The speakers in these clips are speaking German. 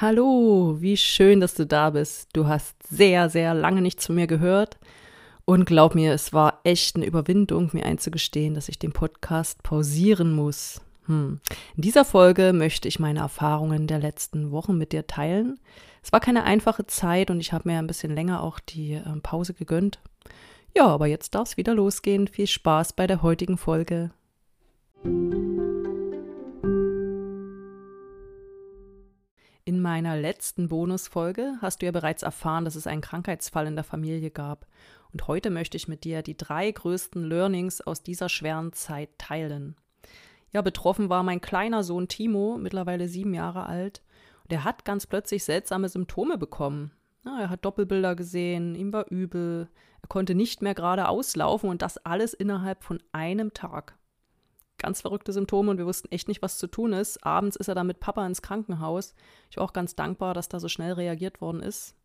Hallo, wie schön, dass du da bist. Du hast sehr, sehr lange nichts von mir gehört. Und glaub mir, es war echt eine Überwindung, mir einzugestehen, dass ich den Podcast pausieren muss. Hm. In dieser Folge möchte ich meine Erfahrungen der letzten Wochen mit dir teilen. Es war keine einfache Zeit und ich habe mir ein bisschen länger auch die äh, Pause gegönnt. Ja, aber jetzt darf es wieder losgehen. Viel Spaß bei der heutigen Folge. In meiner letzten Bonusfolge hast du ja bereits erfahren, dass es einen Krankheitsfall in der Familie gab. Und heute möchte ich mit dir die drei größten Learnings aus dieser schweren Zeit teilen. Ja, betroffen war mein kleiner Sohn Timo, mittlerweile sieben Jahre alt. Und er hat ganz plötzlich seltsame Symptome bekommen. Ja, er hat Doppelbilder gesehen, ihm war übel, er konnte nicht mehr gerade auslaufen und das alles innerhalb von einem Tag ganz verrückte Symptome und wir wussten echt nicht, was zu tun ist. Abends ist er dann mit Papa ins Krankenhaus. Ich war auch ganz dankbar, dass da so schnell reagiert worden ist.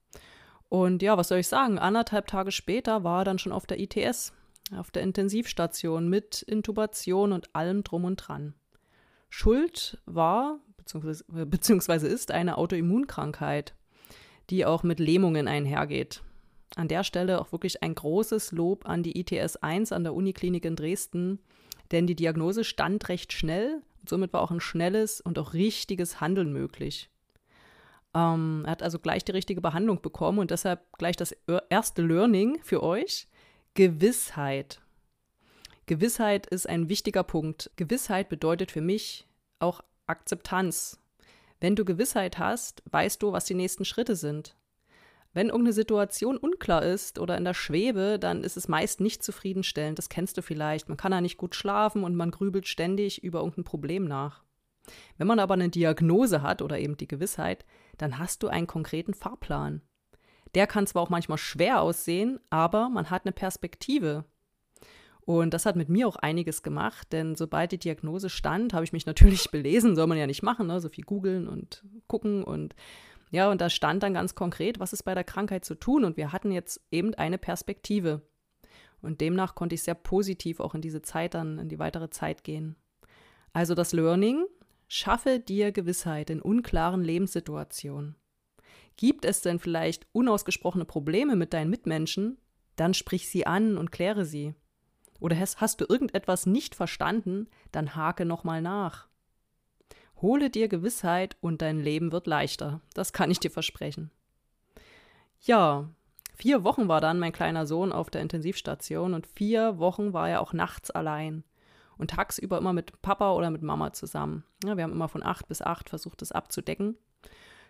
Und ja, was soll ich sagen? Anderthalb Tage später war er dann schon auf der ITS, auf der Intensivstation mit Intubation und allem drum und dran. Schuld war beziehungsweise, beziehungsweise ist eine Autoimmunkrankheit, die auch mit Lähmungen einhergeht. An der Stelle auch wirklich ein großes Lob an die ITS 1 an der Uniklinik in Dresden, denn die Diagnose stand recht schnell und somit war auch ein schnelles und auch richtiges Handeln möglich. Ähm, er hat also gleich die richtige Behandlung bekommen und deshalb gleich das erste Learning für euch: Gewissheit. Gewissheit ist ein wichtiger Punkt. Gewissheit bedeutet für mich auch Akzeptanz. Wenn du Gewissheit hast, weißt du, was die nächsten Schritte sind. Wenn irgendeine Situation unklar ist oder in der Schwebe, dann ist es meist nicht zufriedenstellend. Das kennst du vielleicht. Man kann da nicht gut schlafen und man grübelt ständig über irgendein Problem nach. Wenn man aber eine Diagnose hat oder eben die Gewissheit, dann hast du einen konkreten Fahrplan. Der kann zwar auch manchmal schwer aussehen, aber man hat eine Perspektive. Und das hat mit mir auch einiges gemacht, denn sobald die Diagnose stand, habe ich mich natürlich belesen, soll man ja nicht machen, ne? so viel googeln und gucken und ja, und da stand dann ganz konkret, was ist bei der Krankheit zu tun. Und wir hatten jetzt eben eine Perspektive. Und demnach konnte ich sehr positiv auch in diese Zeit dann, in die weitere Zeit gehen. Also das Learning, schaffe dir Gewissheit in unklaren Lebenssituationen. Gibt es denn vielleicht unausgesprochene Probleme mit deinen Mitmenschen? Dann sprich sie an und kläre sie. Oder hast, hast du irgendetwas nicht verstanden? Dann hake nochmal nach. Hole dir Gewissheit und dein Leben wird leichter. Das kann ich dir versprechen. Ja, vier Wochen war dann mein kleiner Sohn auf der Intensivstation und vier Wochen war er auch nachts allein und tagsüber immer mit Papa oder mit Mama zusammen. Ja, wir haben immer von acht bis acht versucht, das abzudecken.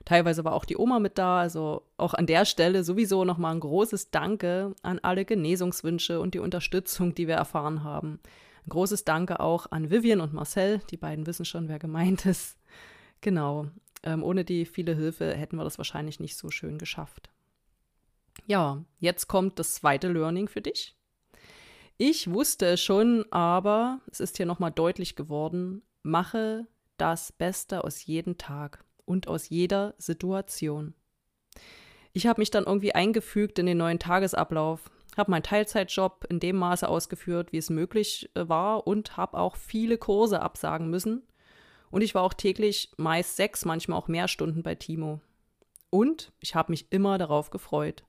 Teilweise war auch die Oma mit da, also auch an der Stelle sowieso nochmal ein großes Danke an alle Genesungswünsche und die Unterstützung, die wir erfahren haben. Ein großes Danke auch an Vivian und Marcel. Die beiden wissen schon, wer gemeint ist. Genau. Ähm, ohne die viele Hilfe hätten wir das wahrscheinlich nicht so schön geschafft. Ja, jetzt kommt das zweite Learning für dich. Ich wusste es schon, aber es ist hier nochmal deutlich geworden. Mache das Beste aus jedem Tag und aus jeder Situation. Ich habe mich dann irgendwie eingefügt in den neuen Tagesablauf habe meinen Teilzeitjob in dem Maße ausgeführt, wie es möglich äh, war und habe auch viele Kurse absagen müssen. Und ich war auch täglich meist sechs, manchmal auch mehr Stunden bei Timo. Und ich habe mich immer darauf gefreut.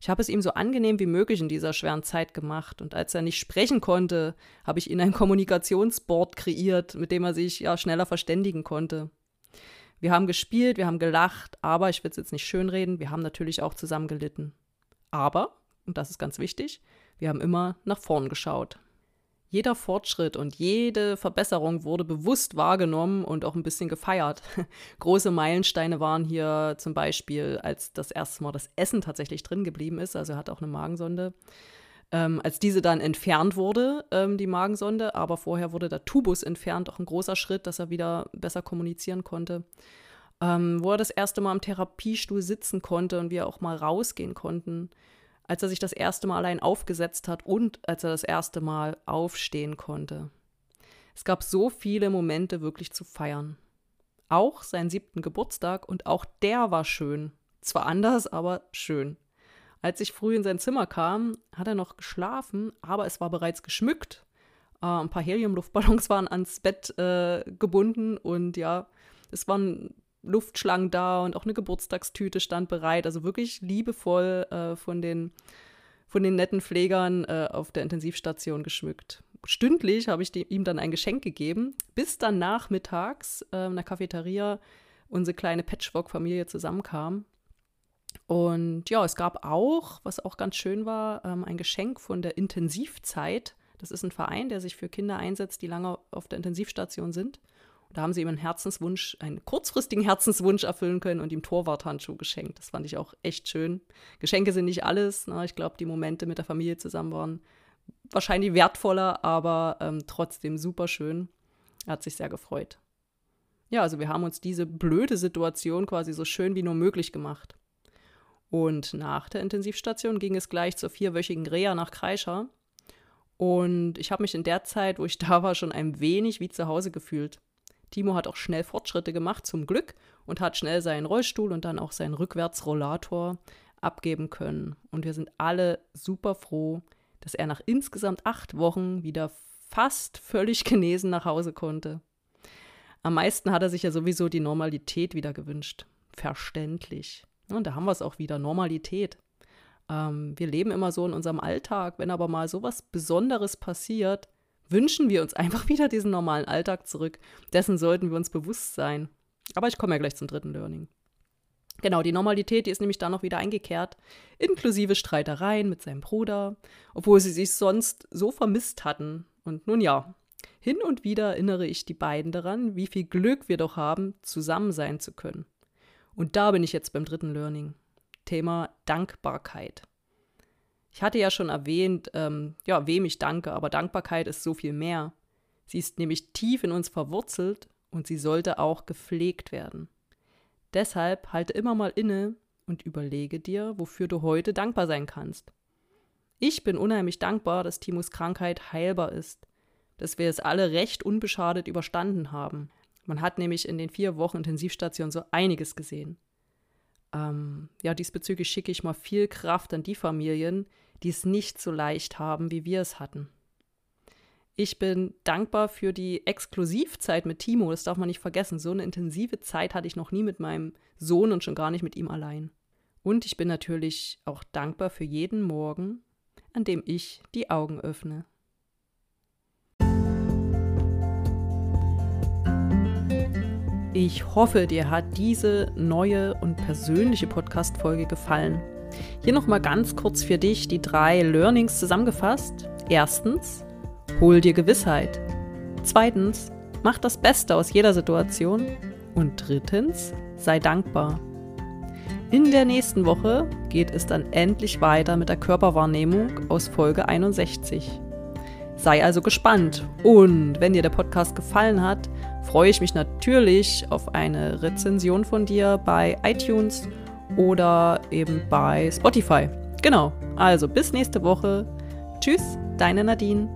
Ich habe es ihm so angenehm wie möglich in dieser schweren Zeit gemacht. Und als er nicht sprechen konnte, habe ich ihm ein Kommunikationsboard kreiert, mit dem er sich ja schneller verständigen konnte. Wir haben gespielt, wir haben gelacht, aber ich will es jetzt nicht schönreden, wir haben natürlich auch zusammen gelitten. Aber und das ist ganz wichtig, wir haben immer nach vorn geschaut. Jeder Fortschritt und jede Verbesserung wurde bewusst wahrgenommen und auch ein bisschen gefeiert. Große Meilensteine waren hier zum Beispiel, als das erste Mal das Essen tatsächlich drin geblieben ist, also er hat auch eine Magensonde. Ähm, als diese dann entfernt wurde, ähm, die Magensonde, aber vorher wurde der Tubus entfernt, auch ein großer Schritt, dass er wieder besser kommunizieren konnte. ähm, wo er das erste Mal am Therapiestuhl sitzen konnte und wir auch mal rausgehen konnten, als er sich das erste Mal allein aufgesetzt hat und als er das erste Mal aufstehen konnte. Es gab so viele Momente wirklich zu feiern. Auch seinen siebten Geburtstag und auch der war schön. Zwar anders, aber schön. Als ich früh in sein Zimmer kam, hat er noch geschlafen, aber es war bereits geschmückt. Äh, ein paar Heliumluftballons waren ans Bett äh, gebunden und ja, es waren Luftschlangen da und auch eine Geburtstagstüte stand bereit. Also wirklich liebevoll äh, von, den, von den netten Pflegern äh, auf der Intensivstation geschmückt. Stündlich habe ich die, ihm dann ein Geschenk gegeben, bis dann nachmittags äh, in der Cafeteria unsere kleine Patchwork-Familie zusammenkam. Und ja, es gab auch, was auch ganz schön war, ähm, ein Geschenk von der Intensivzeit. Das ist ein Verein, der sich für Kinder einsetzt, die lange auf der Intensivstation sind. Da haben sie ihm einen Herzenswunsch, einen kurzfristigen Herzenswunsch erfüllen können und ihm Torwarthandschuh geschenkt. Das fand ich auch echt schön. Geschenke sind nicht alles. Ne? Ich glaube, die Momente mit der Familie zusammen waren wahrscheinlich wertvoller, aber ähm, trotzdem super schön. Er hat sich sehr gefreut. Ja, also wir haben uns diese blöde Situation quasi so schön wie nur möglich gemacht. Und nach der Intensivstation ging es gleich zur vierwöchigen Reha nach Kreischer. Und ich habe mich in der Zeit, wo ich da war, schon ein wenig wie zu Hause gefühlt. Timo hat auch schnell Fortschritte gemacht, zum Glück, und hat schnell seinen Rollstuhl und dann auch seinen Rückwärtsrollator abgeben können. Und wir sind alle super froh, dass er nach insgesamt acht Wochen wieder fast völlig genesen nach Hause konnte. Am meisten hat er sich ja sowieso die Normalität wieder gewünscht. Verständlich. Und da haben wir es auch wieder, Normalität. Ähm, wir leben immer so in unserem Alltag. Wenn aber mal so was Besonderes passiert, wünschen wir uns einfach wieder diesen normalen Alltag zurück. Dessen sollten wir uns bewusst sein. Aber ich komme ja gleich zum dritten Learning. Genau, die Normalität, die ist nämlich dann noch wieder eingekehrt, inklusive Streitereien mit seinem Bruder, obwohl sie sich sonst so vermisst hatten. Und nun ja, hin und wieder erinnere ich die beiden daran, wie viel Glück wir doch haben, zusammen sein zu können. Und da bin ich jetzt beim dritten Learning. Thema Dankbarkeit. Ich hatte ja schon erwähnt, ähm, ja, wem ich danke, aber Dankbarkeit ist so viel mehr. Sie ist nämlich tief in uns verwurzelt und sie sollte auch gepflegt werden. Deshalb halte immer mal inne und überlege dir, wofür du heute dankbar sein kannst. Ich bin unheimlich dankbar, dass Timos Krankheit heilbar ist, dass wir es alle recht unbeschadet überstanden haben. Man hat nämlich in den vier Wochen Intensivstation so einiges gesehen. Ähm, ja, diesbezüglich schicke ich mal viel Kraft an die Familien, die es nicht so leicht haben, wie wir es hatten. Ich bin dankbar für die Exklusivzeit mit Timo, das darf man nicht vergessen. So eine intensive Zeit hatte ich noch nie mit meinem Sohn und schon gar nicht mit ihm allein. Und ich bin natürlich auch dankbar für jeden Morgen, an dem ich die Augen öffne. Ich hoffe, dir hat diese neue und persönliche Podcast-Folge gefallen. Hier nochmal ganz kurz für dich die drei Learnings zusammengefasst. Erstens, hol dir Gewissheit. Zweitens, mach das Beste aus jeder Situation. Und drittens, sei dankbar. In der nächsten Woche geht es dann endlich weiter mit der Körperwahrnehmung aus Folge 61. Sei also gespannt und wenn dir der Podcast gefallen hat, freue ich mich natürlich auf eine Rezension von dir bei iTunes oder eben bei Spotify. Genau, also bis nächste Woche. Tschüss, deine Nadine.